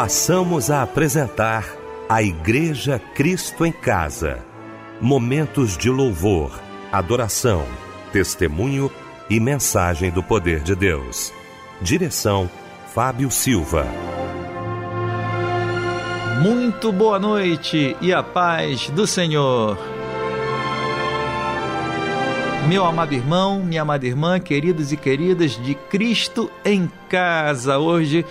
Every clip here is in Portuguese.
passamos a apresentar a Igreja Cristo em Casa. Momentos de louvor, adoração, testemunho e mensagem do poder de Deus. Direção Fábio Silva. Muito boa noite e a paz do Senhor. Meu amado irmão, minha amada irmã, queridos e queridas de Cristo em casa. Hoje,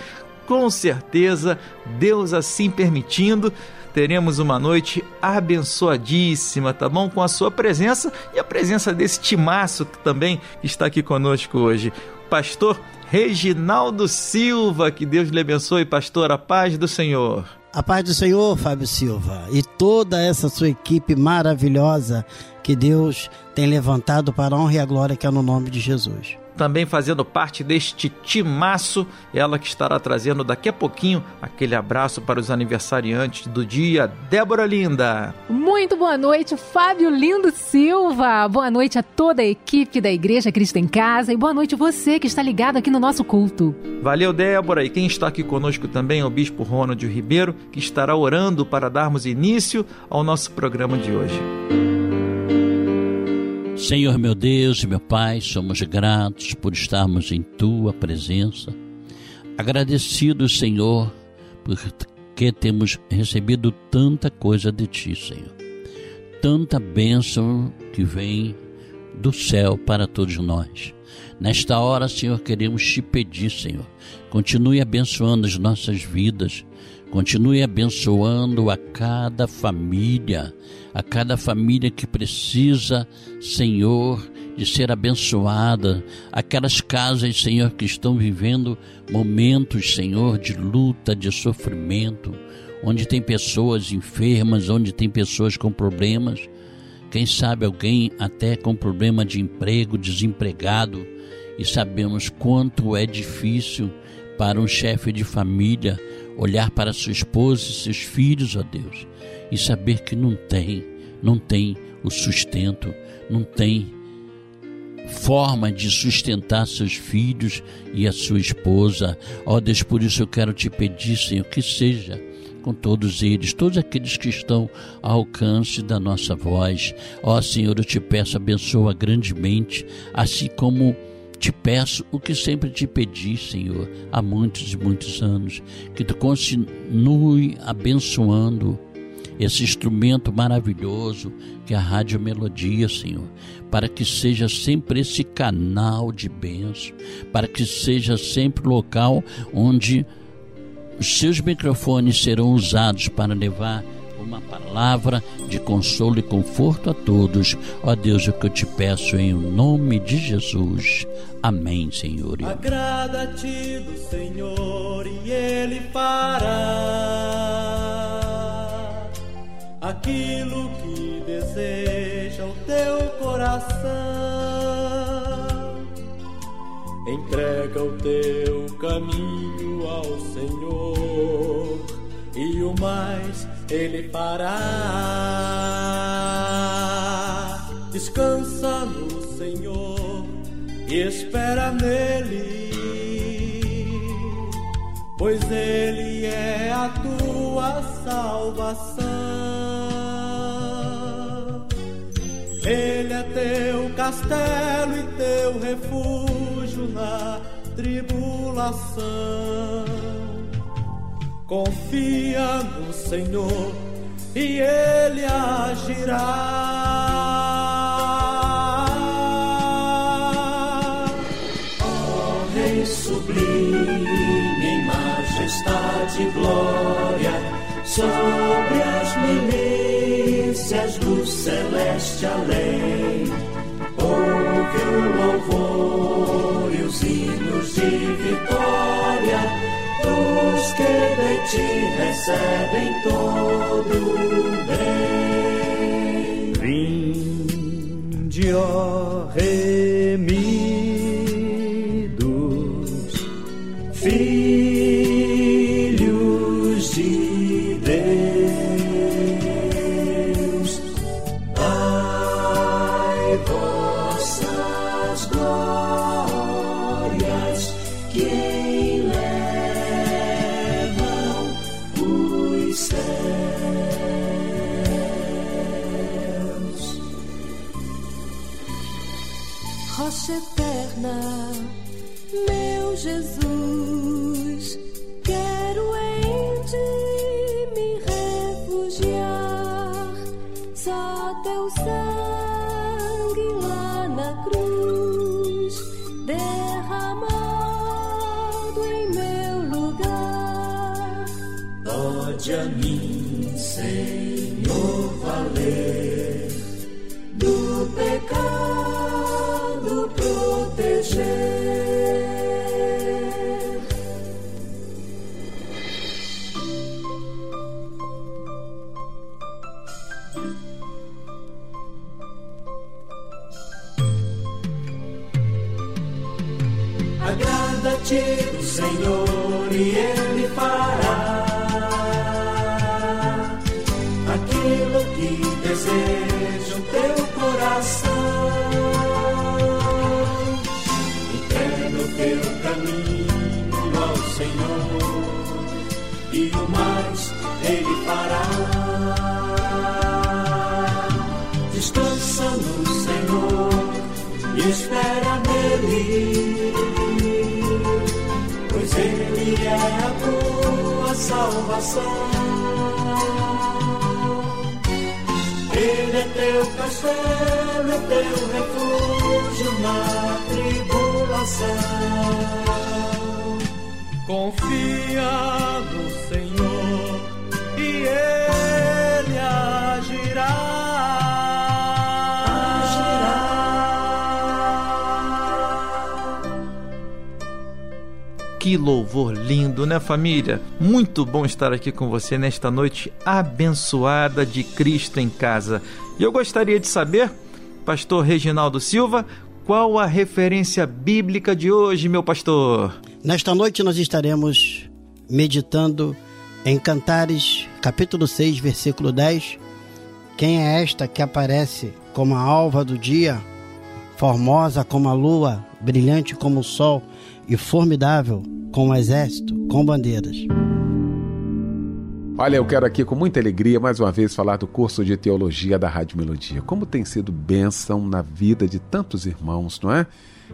com certeza, Deus assim permitindo, teremos uma noite abençoadíssima, tá bom? Com a sua presença e a presença desse timaço que também está aqui conosco hoje. Pastor Reginaldo Silva, que Deus lhe abençoe, pastor, a paz do Senhor. A paz do Senhor, Fábio Silva, e toda essa sua equipe maravilhosa que Deus tem levantado para a honra e a glória que é no nome de Jesus também fazendo parte deste timaço, ela que estará trazendo daqui a pouquinho aquele abraço para os aniversariantes do dia. Débora Linda. Muito boa noite, Fábio Lindo Silva. Boa noite a toda a equipe da Igreja Cristo em Casa e boa noite você que está ligado aqui no nosso culto. Valeu, Débora. E quem está aqui conosco também é o Bispo Ronald Ribeiro, que estará orando para darmos início ao nosso programa de hoje. Senhor meu Deus e meu Pai, somos gratos por estarmos em Tua presença. Agradecidos, Senhor, porque temos recebido tanta coisa de Ti, Senhor. Tanta bênção que vem do céu para todos nós. Nesta hora, Senhor, queremos te pedir, Senhor, continue abençoando as nossas vidas, continue abençoando a cada família, a cada família que precisa, Senhor, de ser abençoada, aquelas casas, Senhor, que estão vivendo momentos, Senhor, de luta, de sofrimento, onde tem pessoas enfermas, onde tem pessoas com problemas, quem sabe alguém até com problema de emprego, desempregado, e sabemos quanto é difícil para um chefe de família olhar para sua esposa e seus filhos, ó Deus, e saber que não tem, não tem o sustento, não tem forma de sustentar seus filhos e a sua esposa. Ó Deus, por isso eu quero te pedir, Senhor, que seja com todos eles, todos aqueles que estão ao alcance da nossa voz. Ó Senhor, eu te peço, abençoa grandemente, assim como te peço o que sempre te pedi, Senhor, há muitos e muitos anos, que tu continue abençoando esse instrumento maravilhoso que é a Rádio Melodia, Senhor, para que seja sempre esse canal de bênção, para que seja sempre o local onde os seus microfones serão usados para levar uma palavra de consolo e conforto a todos. Ó Deus, é o que eu te peço em nome de Jesus. Amém, Senhor. Agrada-te do Senhor e Ele fará aquilo que deseja o teu coração. Entrega o teu caminho ao Senhor e o mais Ele fará. Descansa no Senhor e espera nele, pois Ele é a tua salvação. Ele é teu castelo e teu refúgio na tribulação. Confia no Senhor e Ele agirá. Ó Rei sublime em majestade e glória sobre as milícias do celeste além. Ouve o louvor e os hinos de vitória dos que de ti recebem todo bem. Salvação. Ele é teu castelo, teu refúgio na tribulação. Confia no Senhor e Ele Que louvor lindo, né, família? Muito bom estar aqui com você nesta noite abençoada de Cristo em casa. E eu gostaria de saber, pastor Reginaldo Silva, qual a referência bíblica de hoje, meu pastor? Nesta noite nós estaremos meditando em Cantares, capítulo 6, versículo 10. Quem é esta que aparece como a alva do dia, formosa como a lua, brilhante como o sol e formidável como o exército, com bandeiras? Olha, eu quero aqui com muita alegria mais uma vez falar do curso de teologia da Rádio Melodia. Como tem sido bênção na vida de tantos irmãos, não é?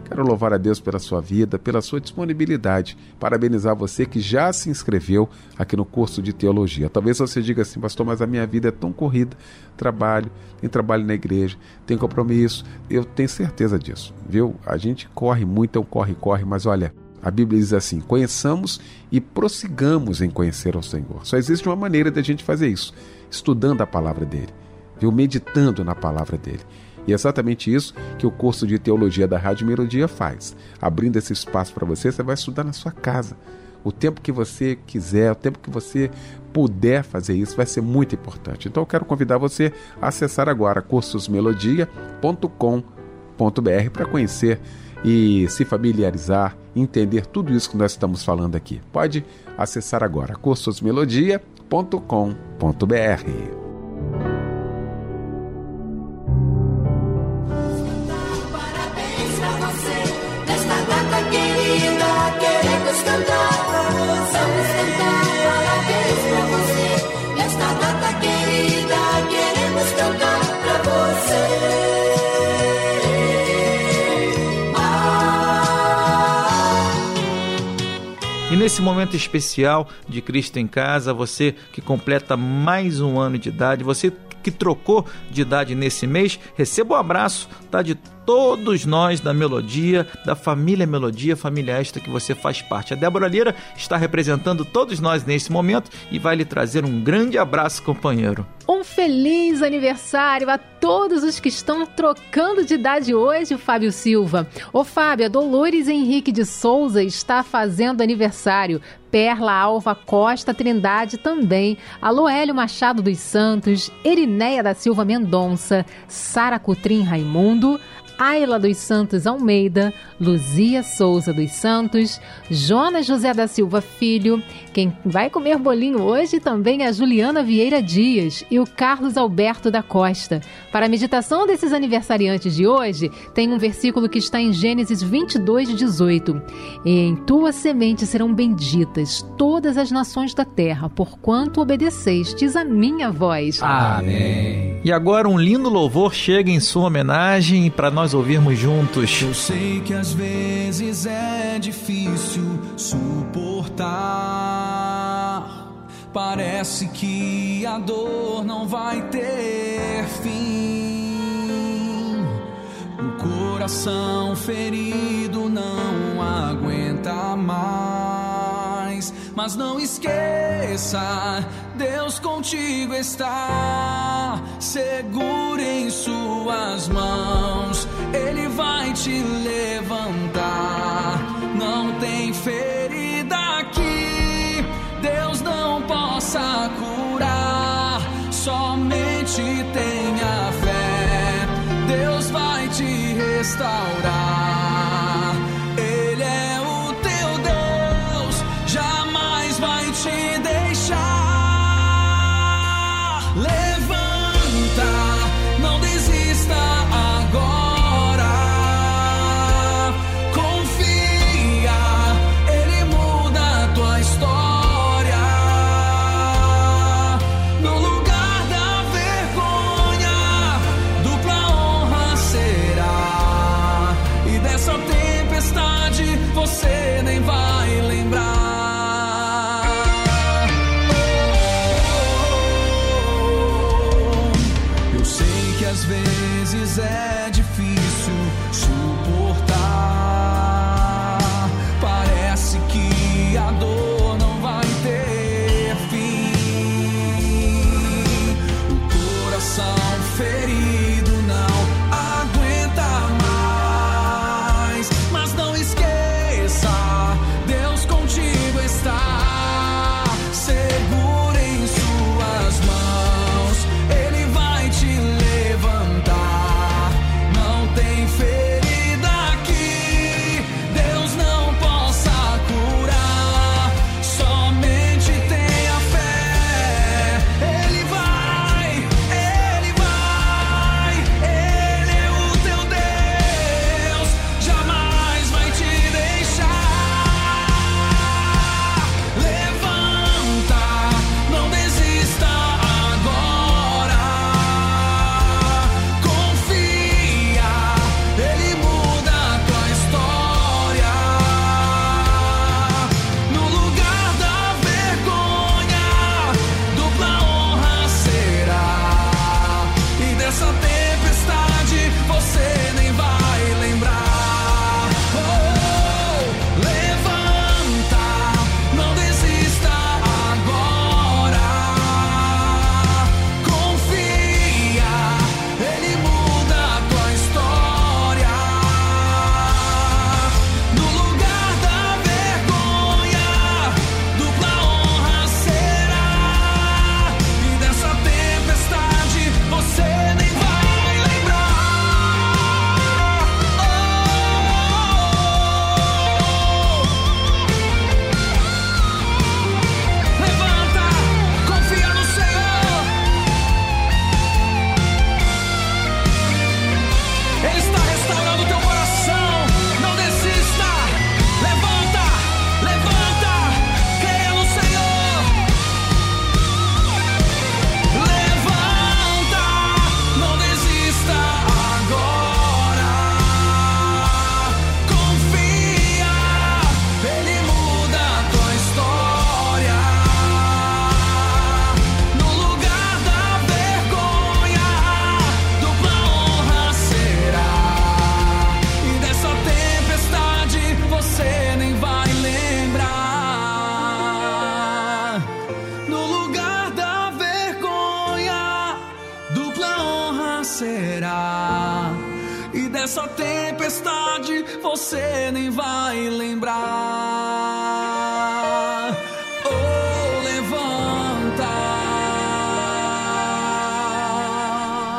Quero louvar a Deus pela sua vida, pela sua disponibilidade. Parabenizar você que já se inscreveu aqui no curso de teologia. Talvez você diga assim, pastor, mas a minha vida é tão corrida. Trabalho, tem trabalho na igreja, tem compromisso. Eu tenho certeza disso, viu? A gente corre muito, um corre, corre, mas olha, a Bíblia diz assim: conheçamos e prossigamos em conhecer ao Senhor. Só existe uma maneira de a gente fazer isso: estudando a palavra dele, viu? meditando na palavra dele. E é exatamente isso que o curso de teologia da Rádio Melodia faz. Abrindo esse espaço para você, você vai estudar na sua casa. O tempo que você quiser, o tempo que você puder fazer isso, vai ser muito importante. Então eu quero convidar você a acessar agora cursosmelodia.com.br para conhecer e se familiarizar, entender tudo isso que nós estamos falando aqui. Pode acessar agora cursosmelodia.com.br. nesse momento especial de Cristo em Casa, você que completa mais um ano de idade, você que trocou de idade nesse mês, receba um abraço tá, de todos nós da Melodia, da família Melodia, família esta que você faz parte. A Débora Lira está representando todos nós nesse momento e vai lhe trazer um grande abraço, companheiro. Um feliz aniversário a todos os que estão trocando de idade hoje, Fábio Silva. Ô Fábio, a Dolores Henrique de Souza está fazendo aniversário. Perla Alva Costa Trindade também. Aloélio Machado dos Santos, Erinéia da Silva Mendonça, Sara Cutrim Raimundo, Ayla dos Santos Almeida, Luzia Souza dos Santos, Jonas José da Silva Filho, quem vai comer bolinho hoje também é a Juliana Vieira Dias e o Carlos Alberto da Costa. Para a meditação desses aniversariantes de hoje, tem um versículo que está em Gênesis 22, 18. Em tua semente serão benditas todas as nações da terra, porquanto obedecestes a minha voz. Amém. E agora um lindo louvor chega em sua homenagem para nós nós ouvirmos juntos. Eu sei que às vezes é difícil suportar. Parece que a dor não vai ter fim. O coração ferido não aguenta mais. Mas não esqueça, Deus contigo está. Segure em Suas mãos, Ele vai te levantar. Não tem ferida que Deus não possa curar. Somente tenha fé, Deus vai te restaurar.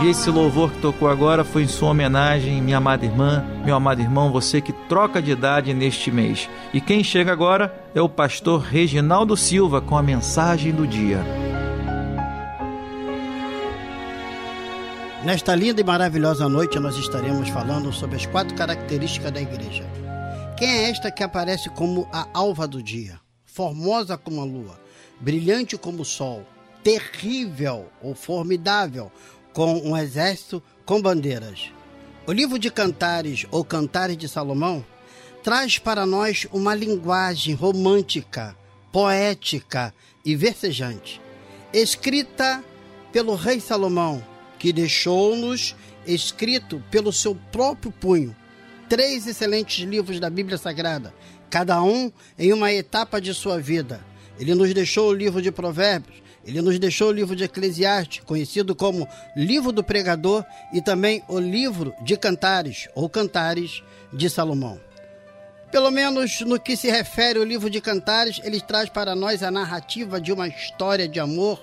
E esse louvor que tocou agora foi em sua homenagem, minha amada irmã, meu amado irmão, você que troca de idade neste mês. E quem chega agora é o pastor Reginaldo Silva com a mensagem do dia. Nesta linda e maravilhosa noite, nós estaremos falando sobre as quatro características da igreja. Quem é esta que aparece como a alva do dia, formosa como a lua, brilhante como o sol, terrível ou formidável, com um exército com bandeiras? O livro de Cantares ou Cantares de Salomão traz para nós uma linguagem romântica, poética e versejante, escrita pelo rei Salomão, que deixou-nos escrito pelo seu próprio punho três excelentes livros da Bíblia Sagrada, cada um em uma etapa de sua vida. Ele nos deixou o livro de Provérbios, ele nos deixou o livro de Eclesiastes, conhecido como Livro do Pregador, e também o livro de Cantares, ou Cantares de Salomão. Pelo menos no que se refere ao livro de Cantares, ele traz para nós a narrativa de uma história de amor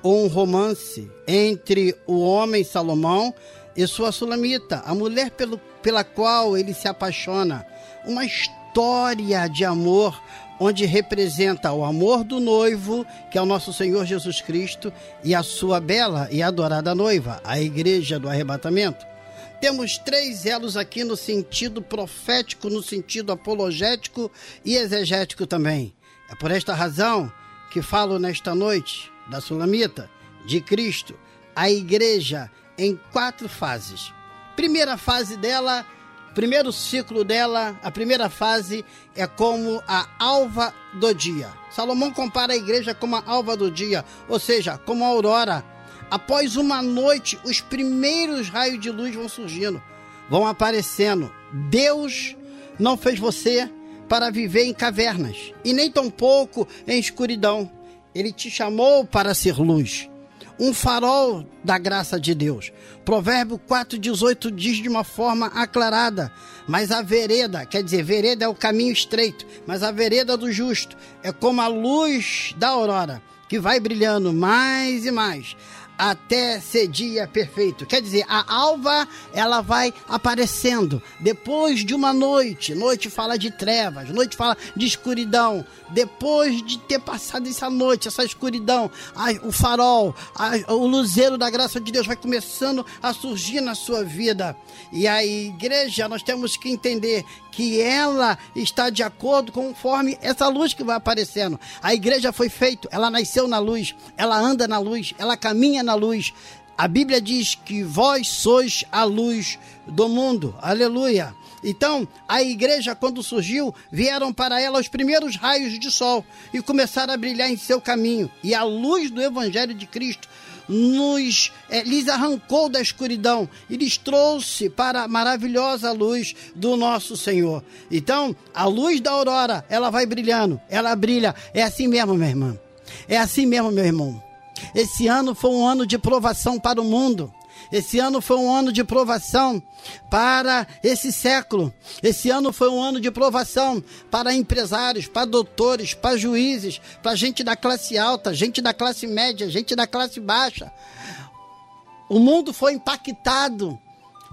ou um romance entre o homem Salomão e sua sulamita, a mulher pelo, pela qual ele se apaixona. Uma história de amor onde representa o amor do noivo, que é o nosso Senhor Jesus Cristo, e a sua bela e adorada noiva, a igreja do arrebatamento. Temos três elos aqui no sentido profético, no sentido apologético e exegético também. É por esta razão que falo nesta noite da Sulamita, de Cristo, a igreja em quatro fases. Primeira fase dela, primeiro ciclo dela, a primeira fase é como a alva do dia. Salomão compara a igreja como a alva do dia, ou seja, como a aurora. Após uma noite, os primeiros raios de luz vão surgindo, vão aparecendo. Deus não fez você para viver em cavernas e nem tampouco em escuridão. Ele te chamou para ser luz um farol da graça de Deus. Provérbio 4,18 diz de uma forma aclarada: Mas a vereda, quer dizer, vereda é o caminho estreito, mas a vereda do justo é como a luz da aurora, que vai brilhando mais e mais até ser dia perfeito. Quer dizer, a alva ela vai aparecendo depois de uma noite. Noite fala de trevas, noite fala de escuridão. Depois de ter passado essa noite, essa escuridão, o farol, o luzeiro da graça de Deus vai começando a surgir na sua vida. E a igreja, nós temos que entender que ela está de acordo conforme essa luz que vai aparecendo. A igreja foi feita, ela nasceu na luz, ela anda na luz, ela caminha na luz. A Bíblia diz que vós sois a luz do mundo. Aleluia. Então, a igreja, quando surgiu, vieram para ela os primeiros raios de sol e começaram a brilhar em seu caminho. E a luz do Evangelho de Cristo nos é, lhes arrancou da escuridão e lhes trouxe para a maravilhosa luz do nosso Senhor. Então, a luz da aurora, ela vai brilhando, ela brilha. É assim mesmo, minha irmã. É assim mesmo, meu irmão. Esse ano foi um ano de provação para o mundo. Esse ano foi um ano de provação para esse século. Esse ano foi um ano de provação para empresários, para doutores, para juízes, para gente da classe alta, gente da classe média, gente da classe baixa. O mundo foi impactado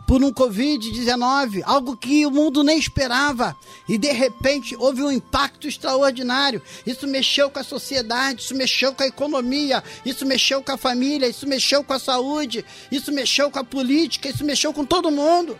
por um Covid-19, algo que o mundo nem esperava. E de repente houve um impacto extraordinário. Isso mexeu com a sociedade, isso mexeu com a economia, isso mexeu com a família, isso mexeu com a saúde, isso mexeu com a política, isso mexeu com todo mundo.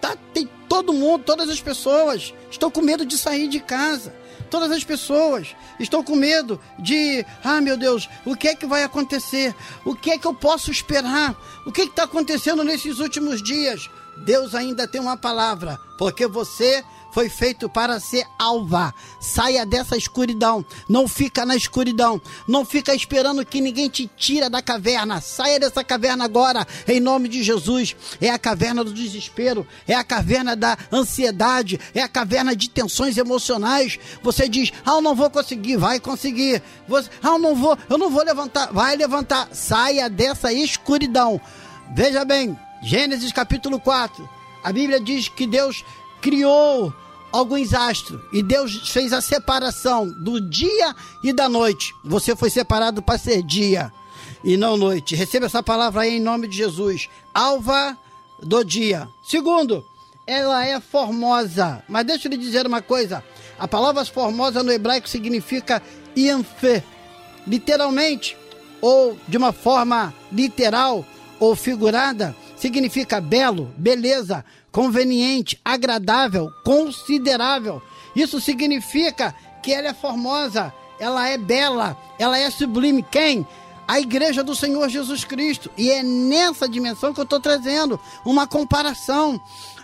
Tá, tem todo mundo, todas as pessoas estão com medo de sair de casa. Todas as pessoas estão com medo de, ah, meu Deus, o que é que vai acontecer? O que é que eu posso esperar? O que é está acontecendo nesses últimos dias? Deus ainda tem uma palavra, porque você foi feito para ser alva. Saia dessa escuridão. Não fica na escuridão. Não fica esperando que ninguém te tira da caverna. Saia dessa caverna agora, em nome de Jesus. É a caverna do desespero, é a caverna da ansiedade, é a caverna de tensões emocionais. Você diz: "Ah, eu não vou conseguir". Vai conseguir. Você, "Ah, eu não vou, eu não vou levantar". Vai levantar. Saia dessa escuridão. Veja bem, Gênesis capítulo 4. A Bíblia diz que Deus criou alguns astros e Deus fez a separação do dia e da noite. Você foi separado para ser dia e não noite. Receba essa palavra aí em nome de Jesus. Alva do dia. Segundo, ela é formosa. Mas deixa eu lhe dizer uma coisa. A palavra formosa no hebraico significa ianfe. Literalmente, ou de uma forma literal ou figurada, significa belo, beleza, conveniente, agradável, considerável. Isso significa que ela é formosa, ela é bela, ela é sublime. Quem? a igreja do Senhor Jesus Cristo. E é nessa dimensão que eu estou trazendo uma comparação.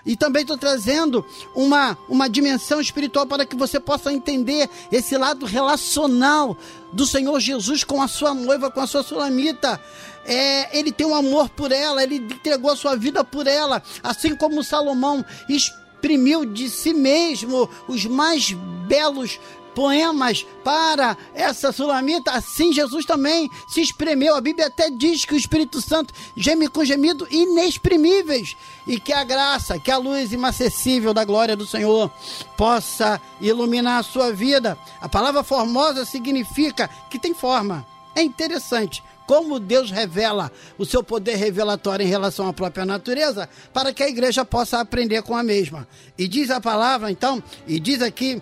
E também estou trazendo uma, uma dimensão espiritual para que você possa entender esse lado relacional do Senhor Jesus com a sua noiva, com a sua sulamita. É, ele tem um amor por ela, ele entregou a sua vida por ela, assim como Salomão exprimiu de si mesmo os mais belos poemas para essa sulamita, assim Jesus também se espremeu. A Bíblia até diz que o Espírito Santo geme com gemido inexprimíveis e que a graça, que a luz inacessível da glória do Senhor possa iluminar a sua vida. A palavra formosa significa que tem forma. É interessante como Deus revela o seu poder revelatório em relação à própria natureza, para que a igreja possa aprender com a mesma. E diz a palavra, então, e diz aqui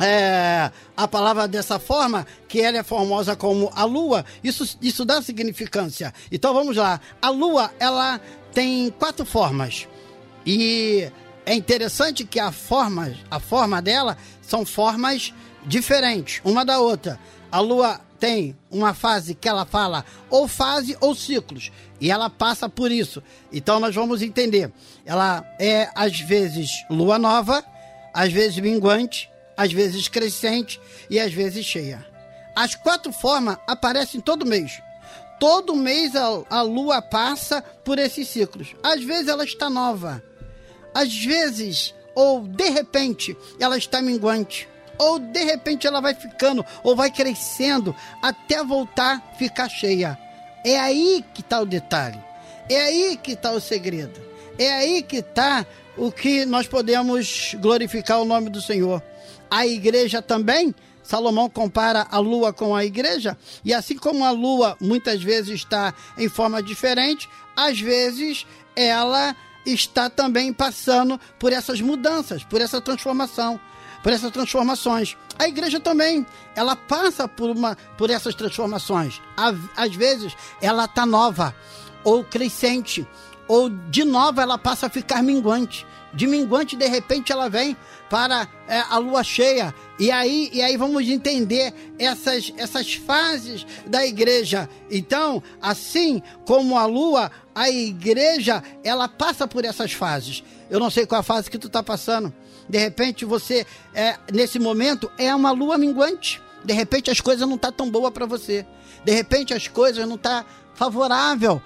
é, a palavra dessa forma, que ela é formosa como a lua, isso, isso dá significância. Então vamos lá. A lua, ela tem quatro formas. E é interessante que a forma, a forma dela são formas diferentes, uma da outra. A lua tem uma fase que ela fala ou fase ou ciclos, e ela passa por isso. Então nós vamos entender. Ela é às vezes lua nova, às vezes minguante, às vezes crescente e às vezes cheia. As quatro formas aparecem todo mês. Todo mês a, a lua passa por esses ciclos. Às vezes ela está nova, às vezes, ou de repente, ela está minguante, ou de repente ela vai ficando, ou vai crescendo, até voltar a ficar cheia. É aí que está o detalhe. É aí que está o segredo. É aí que está o que nós podemos glorificar o nome do Senhor a igreja também. Salomão compara a lua com a igreja, e assim como a lua muitas vezes está em forma diferente, às vezes ela está também passando por essas mudanças, por essa transformação, por essas transformações. A igreja também, ela passa por uma por essas transformações. Às vezes ela está nova ou crescente, ou de nova ela passa a ficar minguante. De minguante, de repente, ela vem para é, a lua cheia. E aí, e aí vamos entender essas, essas fases da igreja. Então, assim como a lua, a igreja, ela passa por essas fases. Eu não sei qual a fase que tu está passando. De repente, você, é, nesse momento, é uma lua minguante. De repente, as coisas não estão tá tão boas para você. De repente, as coisas não estão tá favorável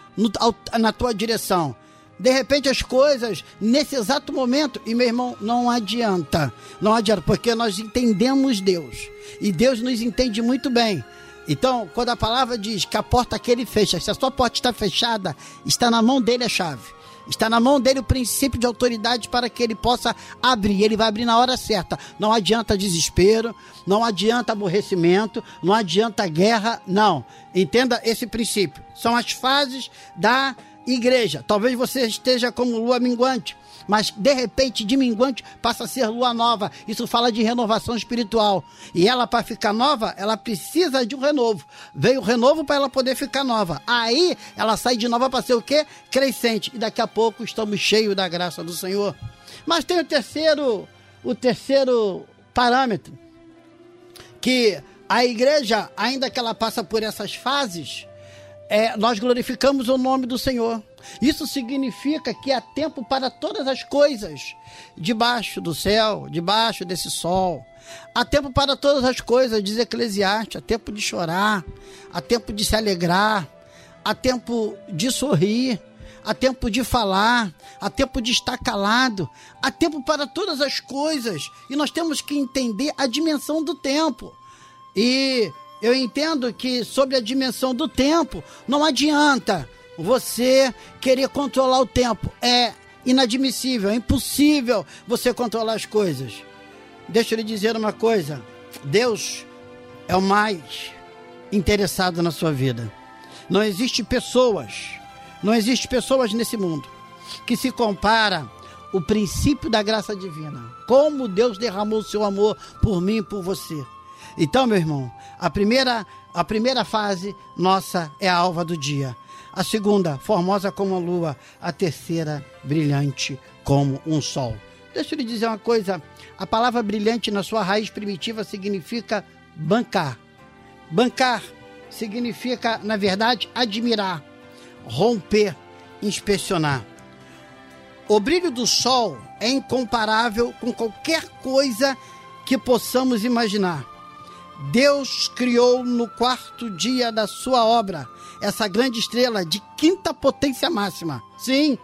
na tua direção. De repente as coisas, nesse exato momento, e meu irmão, não adianta. Não adianta, porque nós entendemos Deus. E Deus nos entende muito bem. Então, quando a palavra diz que a porta que ele fecha, se a sua porta está fechada, está na mão dele a chave. Está na mão dele o princípio de autoridade para que ele possa abrir. Ele vai abrir na hora certa. Não adianta desespero, não adianta aborrecimento, não adianta guerra, não. Entenda esse princípio. São as fases da igreja. Talvez você esteja como lua minguante, mas de repente de minguante passa a ser lua nova. Isso fala de renovação espiritual. E ela, para ficar nova, ela precisa de um renovo. Veio o renovo para ela poder ficar nova. Aí ela sai de nova para ser o quê? Crescente. E daqui a pouco estamos cheios da graça do Senhor. Mas tem o terceiro, o terceiro parâmetro. Que a igreja, ainda que ela passa por essas fases, é, nós glorificamos o nome do Senhor. Isso significa que há tempo para todas as coisas, debaixo do céu, debaixo desse sol. Há tempo para todas as coisas, diz Eclesiastes. Há tempo de chorar, há tempo de se alegrar, há tempo de sorrir, há tempo de falar, há tempo de estar calado, há tempo para todas as coisas. E nós temos que entender a dimensão do tempo. E eu entendo que sobre a dimensão do tempo, não adianta você querer controlar o tempo. É inadmissível, é impossível você controlar as coisas. Deixa eu lhe dizer uma coisa: Deus é o mais interessado na sua vida. Não existe pessoas, não existe pessoas nesse mundo que se compara o princípio da graça divina. Como Deus derramou o seu amor por mim e por você. Então, meu irmão, a primeira, a primeira fase nossa é a alva do dia. A segunda, formosa como a lua. A terceira, brilhante como um sol. Deixa eu lhe dizer uma coisa. A palavra brilhante na sua raiz primitiva significa bancar. Bancar significa, na verdade, admirar, romper, inspecionar. O brilho do sol é incomparável com qualquer coisa que possamos imaginar. Deus criou no quarto dia da sua obra essa grande estrela de quinta potência máxima. Sim,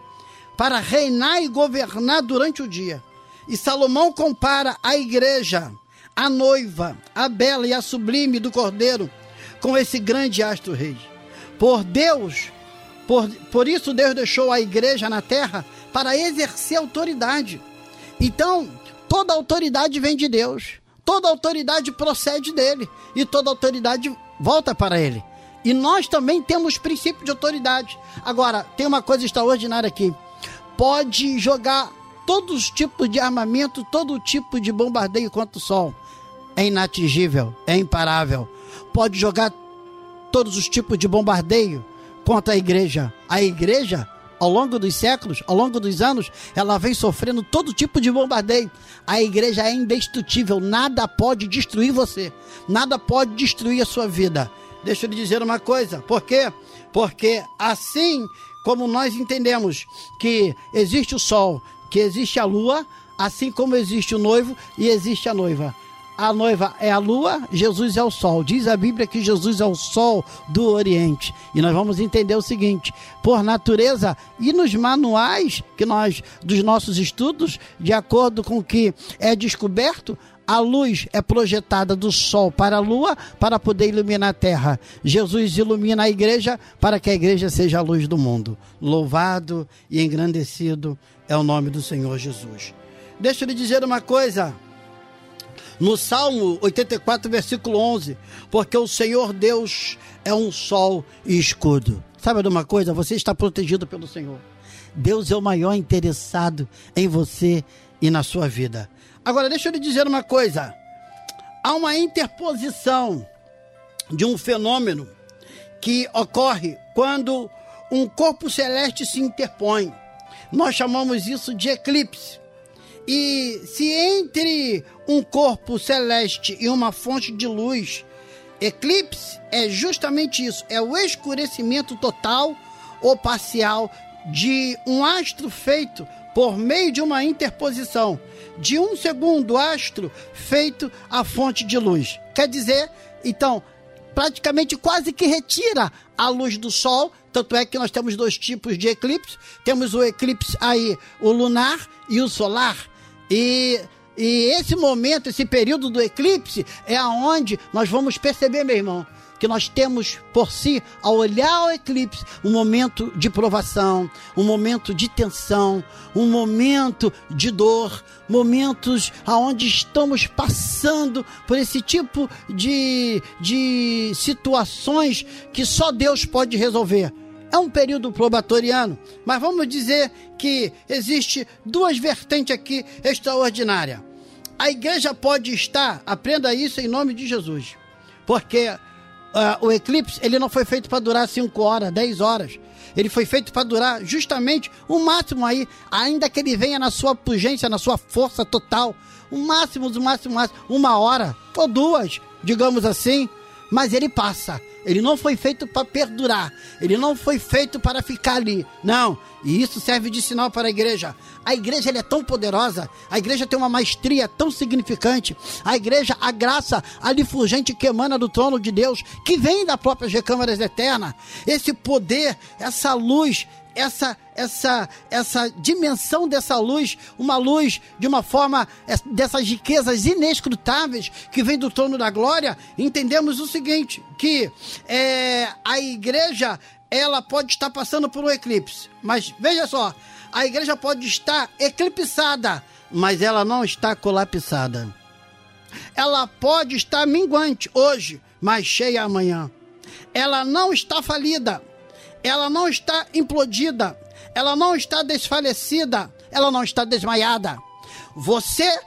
para reinar e governar durante o dia. E Salomão compara a igreja, a noiva, a bela e a sublime do cordeiro com esse grande astro rei. Por Deus, por, por isso Deus deixou a igreja na terra para exercer autoridade. Então, toda autoridade vem de Deus. Toda autoridade procede dele e toda autoridade volta para ele. E nós também temos princípio de autoridade. Agora, tem uma coisa extraordinária aqui. Pode jogar todos os tipos de armamento, todo tipo de bombardeio contra o sol. É inatingível, é imparável. Pode jogar todos os tipos de bombardeio contra a igreja. A igreja ao longo dos séculos, ao longo dos anos, ela vem sofrendo todo tipo de bombardeio. A igreja é indestrutível, nada pode destruir você, nada pode destruir a sua vida. Deixa eu lhe dizer uma coisa, por quê? Porque assim como nós entendemos que existe o sol, que existe a lua, assim como existe o noivo e existe a noiva a noiva é a lua, Jesus é o sol. Diz a Bíblia que Jesus é o sol do Oriente. E nós vamos entender o seguinte: por natureza e nos manuais que nós dos nossos estudos, de acordo com o que é descoberto, a luz é projetada do sol para a lua para poder iluminar a terra. Jesus ilumina a igreja para que a igreja seja a luz do mundo. Louvado e engrandecido é o nome do Senhor Jesus. Deixa eu lhe dizer uma coisa no Salmo 84, versículo 11, porque o Senhor Deus é um sol e escudo. Sabe de uma coisa? Você está protegido pelo Senhor. Deus é o maior interessado em você e na sua vida. Agora, deixa eu lhe dizer uma coisa. Há uma interposição de um fenômeno que ocorre quando um corpo celeste se interpõe. Nós chamamos isso de eclipse. E se entre um corpo celeste e uma fonte de luz, eclipse é justamente isso: é o escurecimento total ou parcial de um astro feito por meio de uma interposição de um segundo astro feito a fonte de luz. Quer dizer, então, praticamente quase que retira a luz do Sol. Tanto é que nós temos dois tipos de eclipse. Temos o eclipse aí, o lunar e o solar. E, e esse momento, esse período do eclipse, é aonde nós vamos perceber, meu irmão, que nós temos por si, ao olhar o eclipse, um momento de provação, um momento de tensão, um momento de dor, momentos aonde estamos passando por esse tipo de, de situações que só Deus pode resolver. É um período probatoriano, mas vamos dizer que existe duas vertentes aqui extraordinárias. A igreja pode estar, aprenda isso em nome de Jesus, porque uh, o eclipse ele não foi feito para durar 5 horas, 10 horas. Ele foi feito para durar justamente o máximo aí, ainda que ele venha na sua pugência, na sua força total. O máximo, o máximo, o máximo, uma hora ou duas, digamos assim, mas ele passa. Ele não foi feito para perdurar. Ele não foi feito para ficar ali. Não. E isso serve de sinal para a igreja. A igreja é tão poderosa. A igreja tem uma maestria tão significante. A igreja, a graça ali fulgente que emana do trono de Deus, que vem da própria recâmaras eterna. Esse poder, essa luz, essa essa essa dimensão dessa luz, uma luz de uma forma dessas riquezas inescrutáveis que vem do trono da glória, entendemos o seguinte, que é, a igreja ela pode estar passando por um eclipse, mas veja só, a igreja pode estar eclipsada, mas ela não está colapsada. Ela pode estar minguante hoje, mas cheia amanhã. Ela não está falida, ela não está implodida, ela não está desfalecida, ela não está desmaiada. Você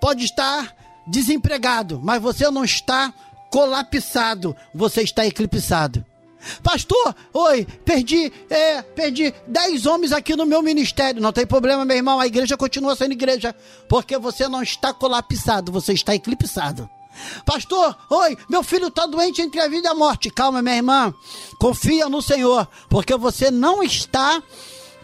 pode estar desempregado, mas você não está colapsado, você está eclipsado. Pastor, oi, perdi, é, perdi 10 homens aqui no meu ministério. Não tem problema, meu irmão, a igreja continua sendo igreja, porque você não está colapsado, você está eclipsado. Pastor, oi, meu filho está doente entre a vida e a morte. Calma, minha irmã. Confia no Senhor, porque você não está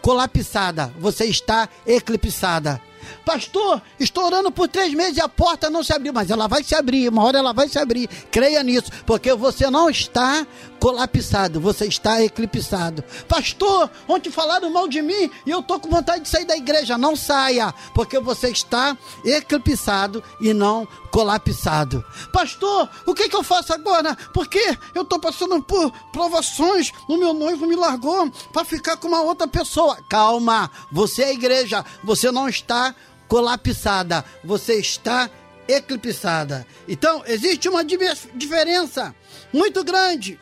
colapsada, você está eclipsada. Pastor, estou orando por três meses e a porta não se abriu, mas ela vai se abrir, uma hora ela vai se abrir. Creia nisso, porque você não está colapsado, você está eclipsado. Pastor, ontem falaram mal de mim e eu estou com vontade de sair da igreja. Não saia, porque você está eclipsado e não colapsado. Pastor, o que, que eu faço agora? Porque eu estou passando por provações. O meu noivo me largou para ficar com uma outra pessoa. Calma, você é igreja, você não está colapsada, você está eclipsada. Então, existe uma diferença muito grande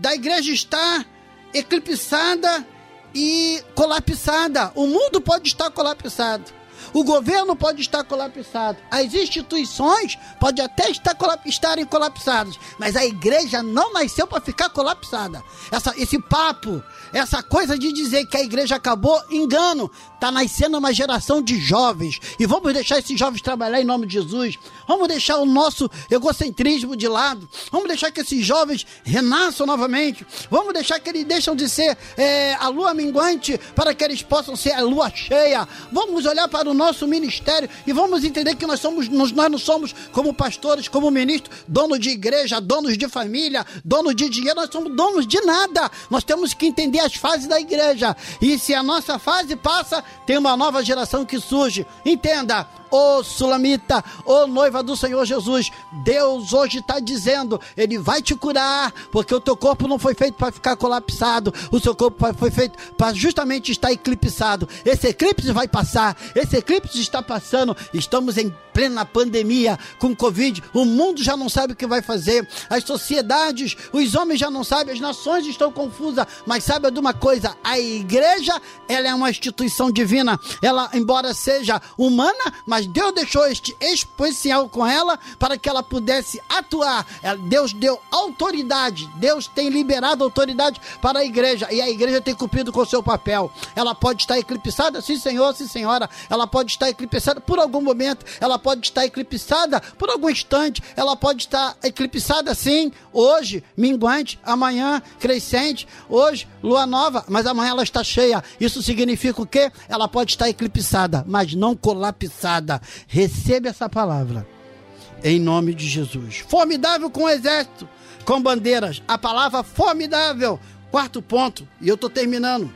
da igreja estar eclipsada e colapsada. O mundo pode estar colapsado. O governo pode estar colapsado. As instituições podem até estar colap estarem colapsadas. Mas a igreja não nasceu para ficar colapsada. Essa, esse papo, essa coisa de dizer que a igreja acabou, engano. Está nascendo uma geração de jovens. E vamos deixar esses jovens trabalhar em nome de Jesus. Vamos deixar o nosso egocentrismo de lado. Vamos deixar que esses jovens renasçam novamente. Vamos deixar que eles deixam de ser é, a lua minguante para que eles possam ser a lua cheia. Vamos olhar para o nosso ministério e vamos entender que nós somos, nós não somos como pastores, como ministros, donos de igreja, donos de família, donos de dinheiro, nós somos donos de nada. Nós temos que entender as fases da igreja. E se a nossa fase passa, tem uma nova geração que surge. Entenda, ô Sulamita, ô noiva do Senhor Jesus, Deus hoje está dizendo, Ele vai te curar, porque o teu corpo não foi feito para ficar colapsado, o seu corpo foi feito para justamente estar eclipsado. Esse eclipse vai passar, esse eclipse está passando, estamos em plena pandemia com Covid, o mundo já não sabe o que vai fazer, as sociedades, os homens já não sabem, as nações estão confusas, mas saiba de uma coisa, a igreja, ela é uma instituição divina, ela, embora seja humana, mas Deus deixou este especial com ela para que ela pudesse atuar, Deus deu autoridade, Deus tem liberado autoridade para a igreja, e a igreja tem cumprido com o seu papel, ela pode estar eclipsada, sim senhor, sim senhora, ela pode estar eclipsada por algum momento, ela pode estar eclipsada por algum instante, ela pode estar eclipsada sim, hoje, minguante, amanhã, crescente, hoje, lua nova, mas amanhã ela está cheia. Isso significa o quê? Ela pode estar eclipsada, mas não colapsada. Receba essa palavra. Em nome de Jesus. Formidável com o exército, com bandeiras. A palavra formidável. Quarto ponto, e eu estou terminando.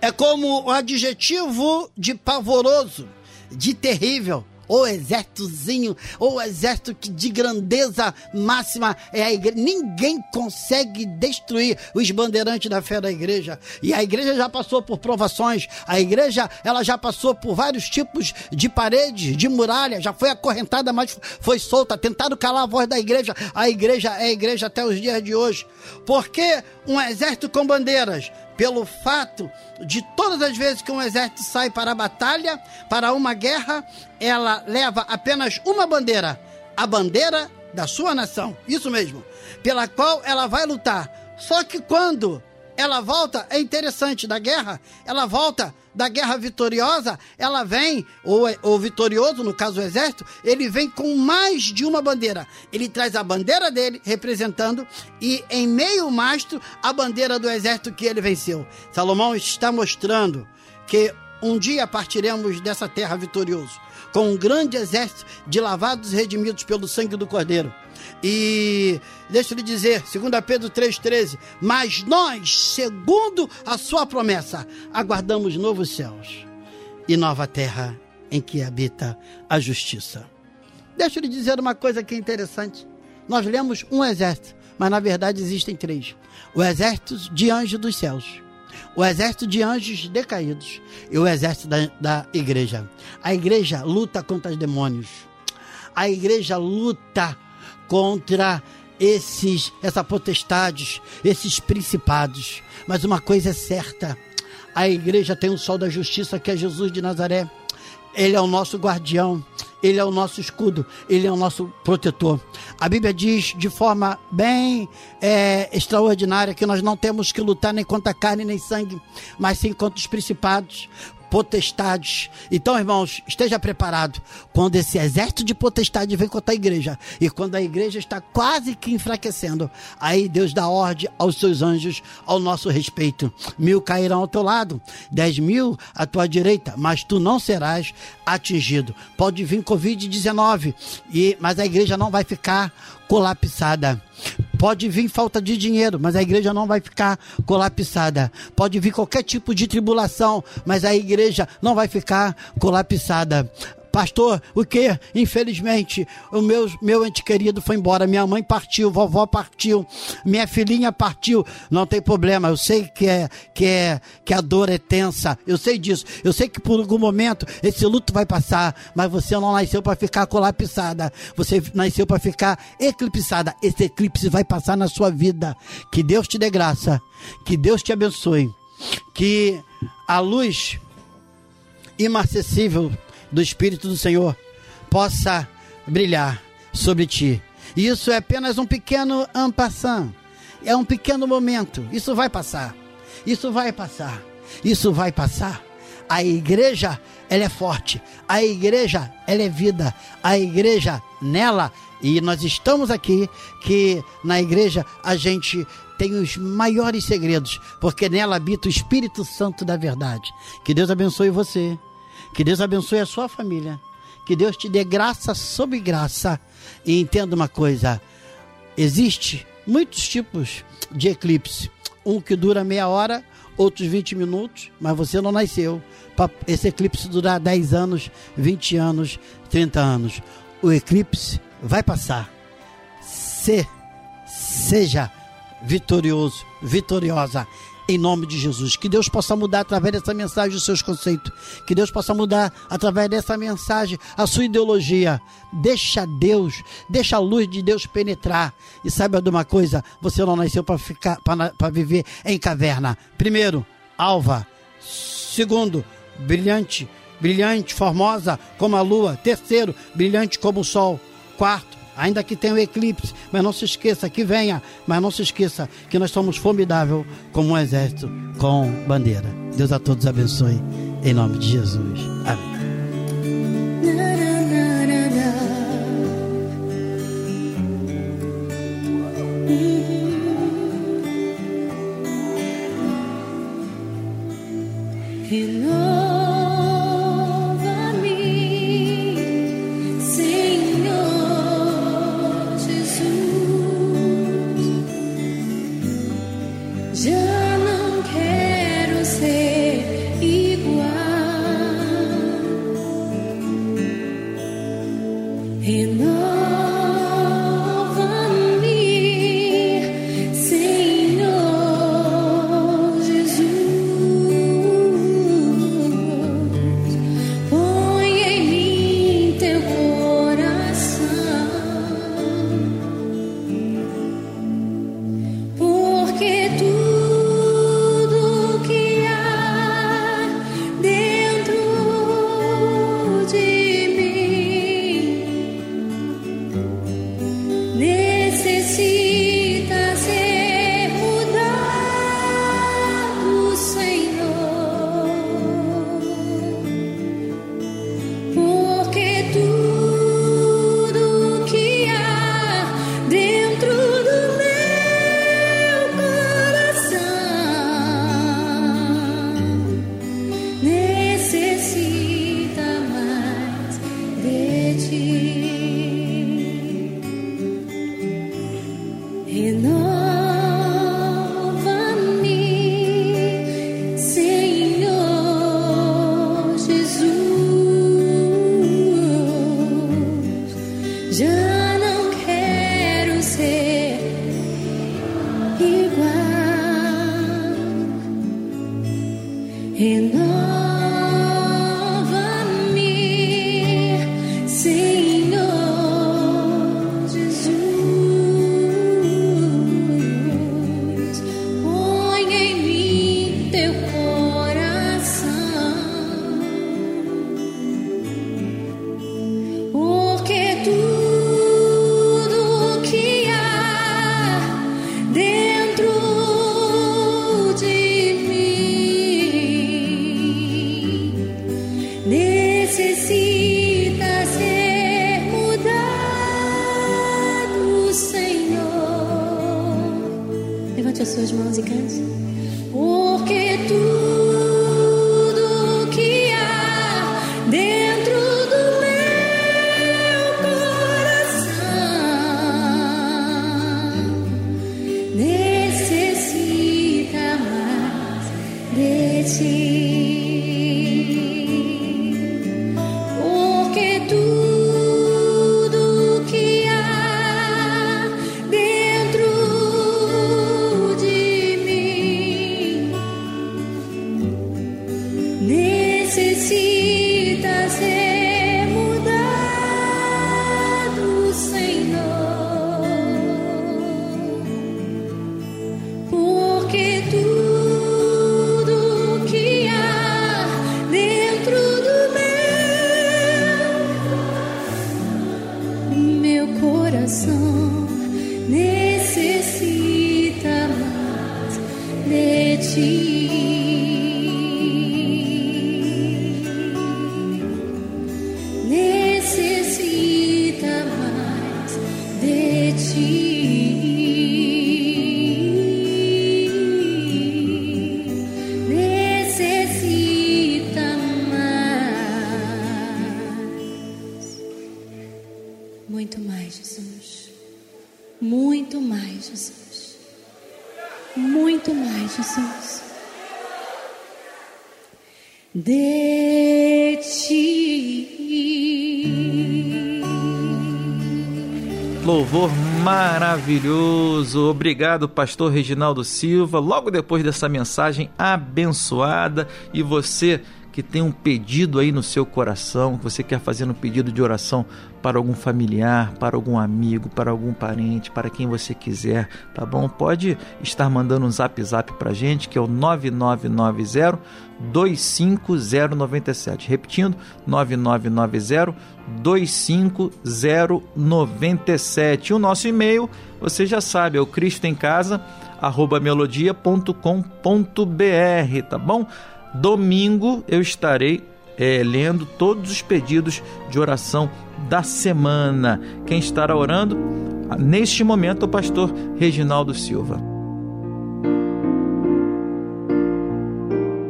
É como o adjetivo de pavoroso de terrível. O exércitozinho, o exército de grandeza máxima é a igreja. Ninguém consegue destruir os bandeirantes da fé da igreja. E a igreja já passou por provações. A igreja, ela já passou por vários tipos de paredes, de muralha. Já foi acorrentada, mas foi solta. Tentaram calar a voz da igreja. A igreja é a igreja até os dias de hoje. Porque um exército com bandeiras pelo fato de todas as vezes que um exército sai para a batalha, para uma guerra, ela leva apenas uma bandeira, a bandeira da sua nação, isso mesmo, pela qual ela vai lutar. Só que quando ela volta, é interessante, da guerra, ela volta da guerra vitoriosa, ela vem, ou, ou vitorioso, no caso o exército, ele vem com mais de uma bandeira. Ele traz a bandeira dele, representando, e em meio mastro, a bandeira do exército que ele venceu. Salomão está mostrando que um dia partiremos dessa terra vitorioso, com um grande exército de lavados e redimidos pelo sangue do Cordeiro. E deixa eu lhe dizer, 2 Pedro 3,13: Mas nós, segundo a sua promessa, aguardamos novos céus e nova terra em que habita a justiça. Deixa eu lhe dizer uma coisa que é interessante. Nós lemos um exército, mas na verdade existem três: o exército de anjos dos céus, o exército de anjos decaídos e o exército da, da igreja. A igreja luta contra os demônios. A igreja luta contra esses essa potestades, esses principados. Mas uma coisa é certa: a igreja tem o sol da justiça que é Jesus de Nazaré. Ele é o nosso guardião, ele é o nosso escudo, ele é o nosso protetor. A Bíblia diz de forma bem é, extraordinária que nós não temos que lutar nem contra carne nem sangue, mas sim contra os principados, potestades. Então, irmãos, esteja preparado quando esse exército de potestade vem contra a igreja e quando a igreja está quase que enfraquecendo, aí Deus dá ordem aos seus anjos ao nosso respeito. Mil cairão ao teu lado, dez mil à tua direita, mas tu não serás atingido. Pode vir Covid-19, e mas a igreja não vai ficar colapsada. Pode vir falta de dinheiro, mas a igreja não vai ficar colapsada. Pode vir qualquer tipo de tribulação, mas a igreja não vai ficar colapsada. Pastor, o que? Infelizmente, o meu, meu ente querido foi embora. Minha mãe partiu, vovó partiu, minha filhinha partiu. Não tem problema, eu sei que, é, que, é, que a dor é tensa. Eu sei disso. Eu sei que por algum momento esse luto vai passar, mas você não nasceu para ficar colapsada. Você nasceu para ficar eclipsada. Esse eclipse vai passar na sua vida. Que Deus te dê graça. Que Deus te abençoe. Que a luz inacessível do Espírito do Senhor possa brilhar sobre ti. Isso é apenas um pequeno ampassant. É um pequeno momento. Isso vai passar. Isso vai passar. Isso vai passar. A igreja, ela é forte. A igreja, ela é vida. A igreja, nela, e nós estamos aqui, que na igreja a gente tem os maiores segredos, porque nela habita o Espírito Santo da verdade. Que Deus abençoe você. Que Deus abençoe a sua família. Que Deus te dê graça sobre graça. E entenda uma coisa: existe muitos tipos de eclipse. Um que dura meia hora, outros 20 minutos, mas você não nasceu para esse eclipse durar 10 anos, 20 anos, 30 anos. O eclipse vai passar. Se, seja vitorioso, vitoriosa em nome de Jesus. Que Deus possa mudar através dessa mensagem os seus conceitos. Que Deus possa mudar através dessa mensagem a sua ideologia. Deixa Deus, deixa a luz de Deus penetrar. E saiba de uma coisa: você não nasceu para ficar para viver em caverna. Primeiro, alva. Segundo, brilhante, brilhante, formosa como a lua. Terceiro, brilhante como o sol. Quarto, ainda que tenha o eclipse, mas não se esqueça que venha, mas não se esqueça que nós somos formidável como um exército com bandeira. Deus a todos abençoe, em nome de Jesus. Amém. in the necesito. Maravilhoso. Obrigado, pastor Reginaldo Silva. Logo depois dessa mensagem abençoada e você que tem um pedido aí no seu coração, que você quer fazer um pedido de oração para algum familiar, para algum amigo, para algum parente, para quem você quiser, tá bom? Pode estar mandando um zap zap pra gente, que é o 9990 25097. Repetindo, 9990 25097. O nosso e-mail, você já sabe, é o Cristo em Casa, arroba melodia.com.br, tá bom? Domingo eu estarei é, lendo todos os pedidos de oração da semana. Quem estará orando? Neste momento, o pastor Reginaldo Silva.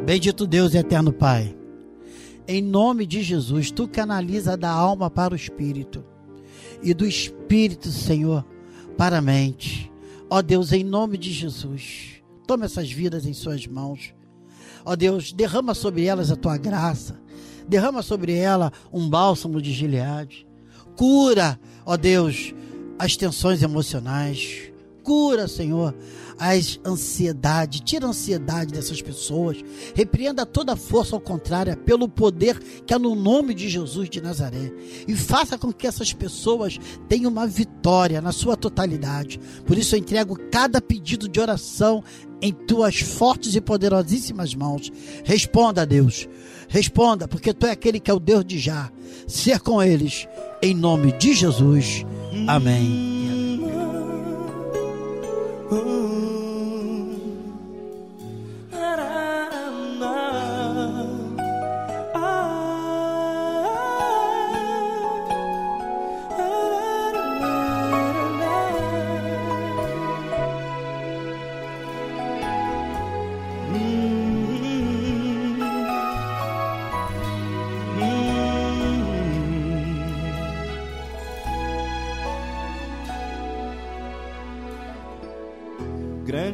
Bendito Deus eterno Pai. Em nome de Jesus, tu canaliza da alma para o espírito e do espírito, Senhor, para a mente. Ó Deus, em nome de Jesus, toma essas vidas em suas mãos. Ó Deus, derrama sobre elas a tua graça. Derrama sobre ela um bálsamo de Gileade. Cura, ó Deus, as tensões emocionais. Cura, Senhor, as ansiedades. Tira a ansiedade dessas pessoas. Repreenda toda força ao contrária pelo poder que há no nome de Jesus de Nazaré. E faça com que essas pessoas tenham uma vitória na sua totalidade. Por isso eu entrego cada pedido de oração em tuas fortes e poderosíssimas mãos. Responda a Deus. Responda, porque tu é aquele que é o Deus de já. Ser com eles, em nome de Jesus. Amém.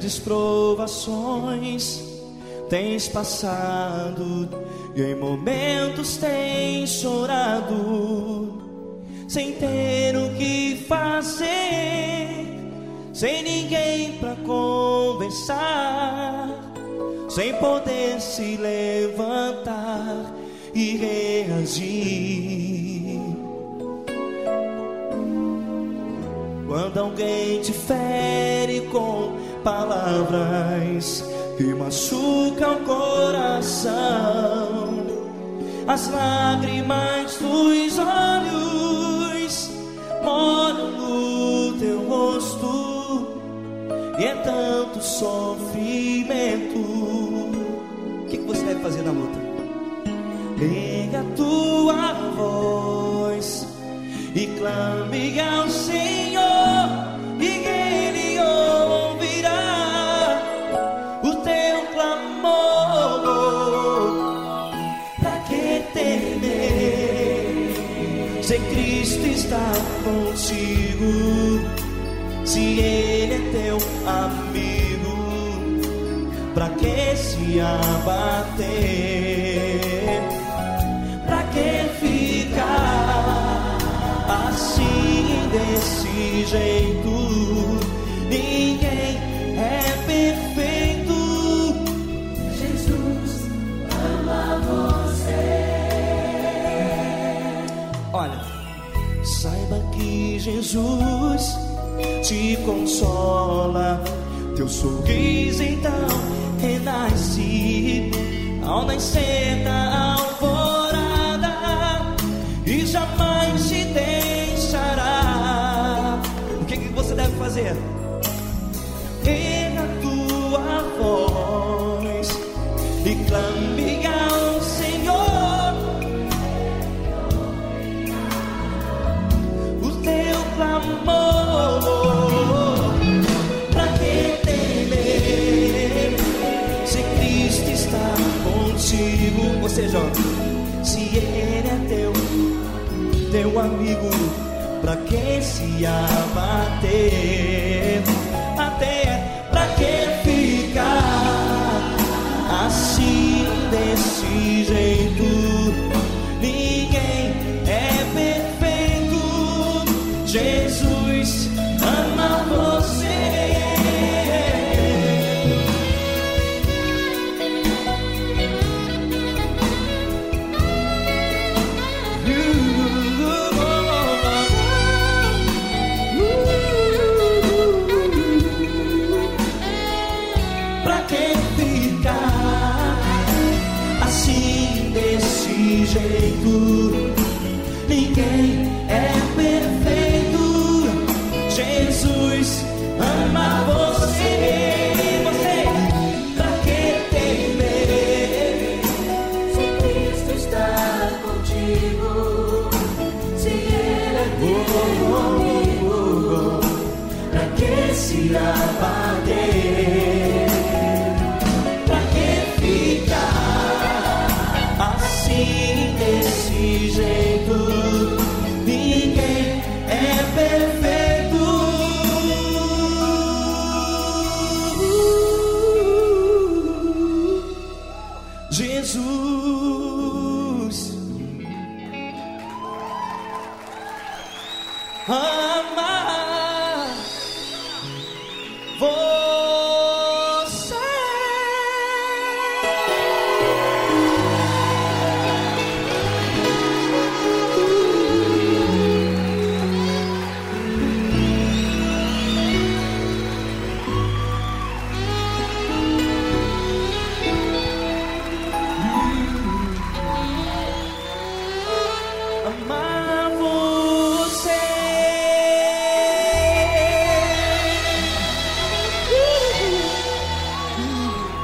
Grandes provações tens passado e em momentos tens chorado, sem ter o que fazer, sem ninguém para conversar, sem poder se levantar e reagir. Quando alguém te fere palavras que machucam o coração, as lágrimas dos olhos molham no teu rosto e é tanto sofrimento. O que, você deve fazer na luta? Liga a tua voz e clame ao contigo, se Ele é teu amigo, pra que se abater? Pra que ficar assim desse jeito? Jesus te consola. Teu sorriso então renasce ao nascer da alvorada e jamais te deixará. O que, que você deve fazer? Seja, se Ele é teu, teu amigo, pra que se abater? Até pra que ficar assim desse jeito?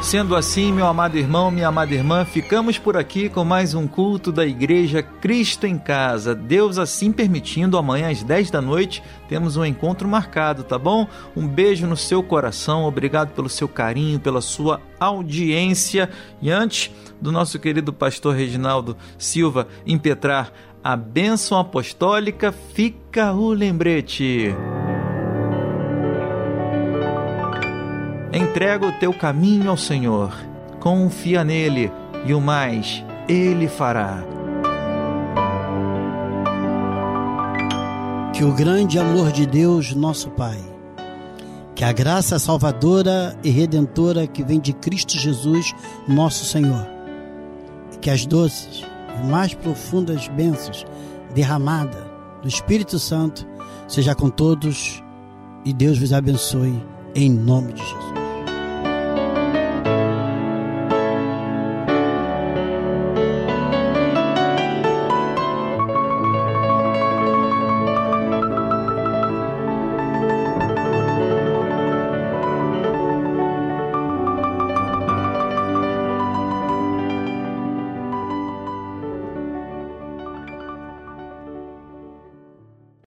Sendo assim, meu amado irmão, minha amada irmã, ficamos por aqui com mais um culto da Igreja Cristo em Casa. Deus assim permitindo, amanhã às 10 da noite temos um encontro marcado, tá bom? Um beijo no seu coração, obrigado pelo seu carinho, pela sua audiência. E antes do nosso querido pastor Reginaldo Silva impetrar a bênção apostólica, fica o lembrete. Entrega o teu caminho ao Senhor, confia nele e o mais ele fará. Que o grande amor de Deus, nosso Pai, que a graça salvadora e redentora que vem de Cristo Jesus, nosso Senhor, que as doces mais profundas bênçãos derramadas do Espírito Santo seja com todos e Deus vos abençoe em nome de Jesus.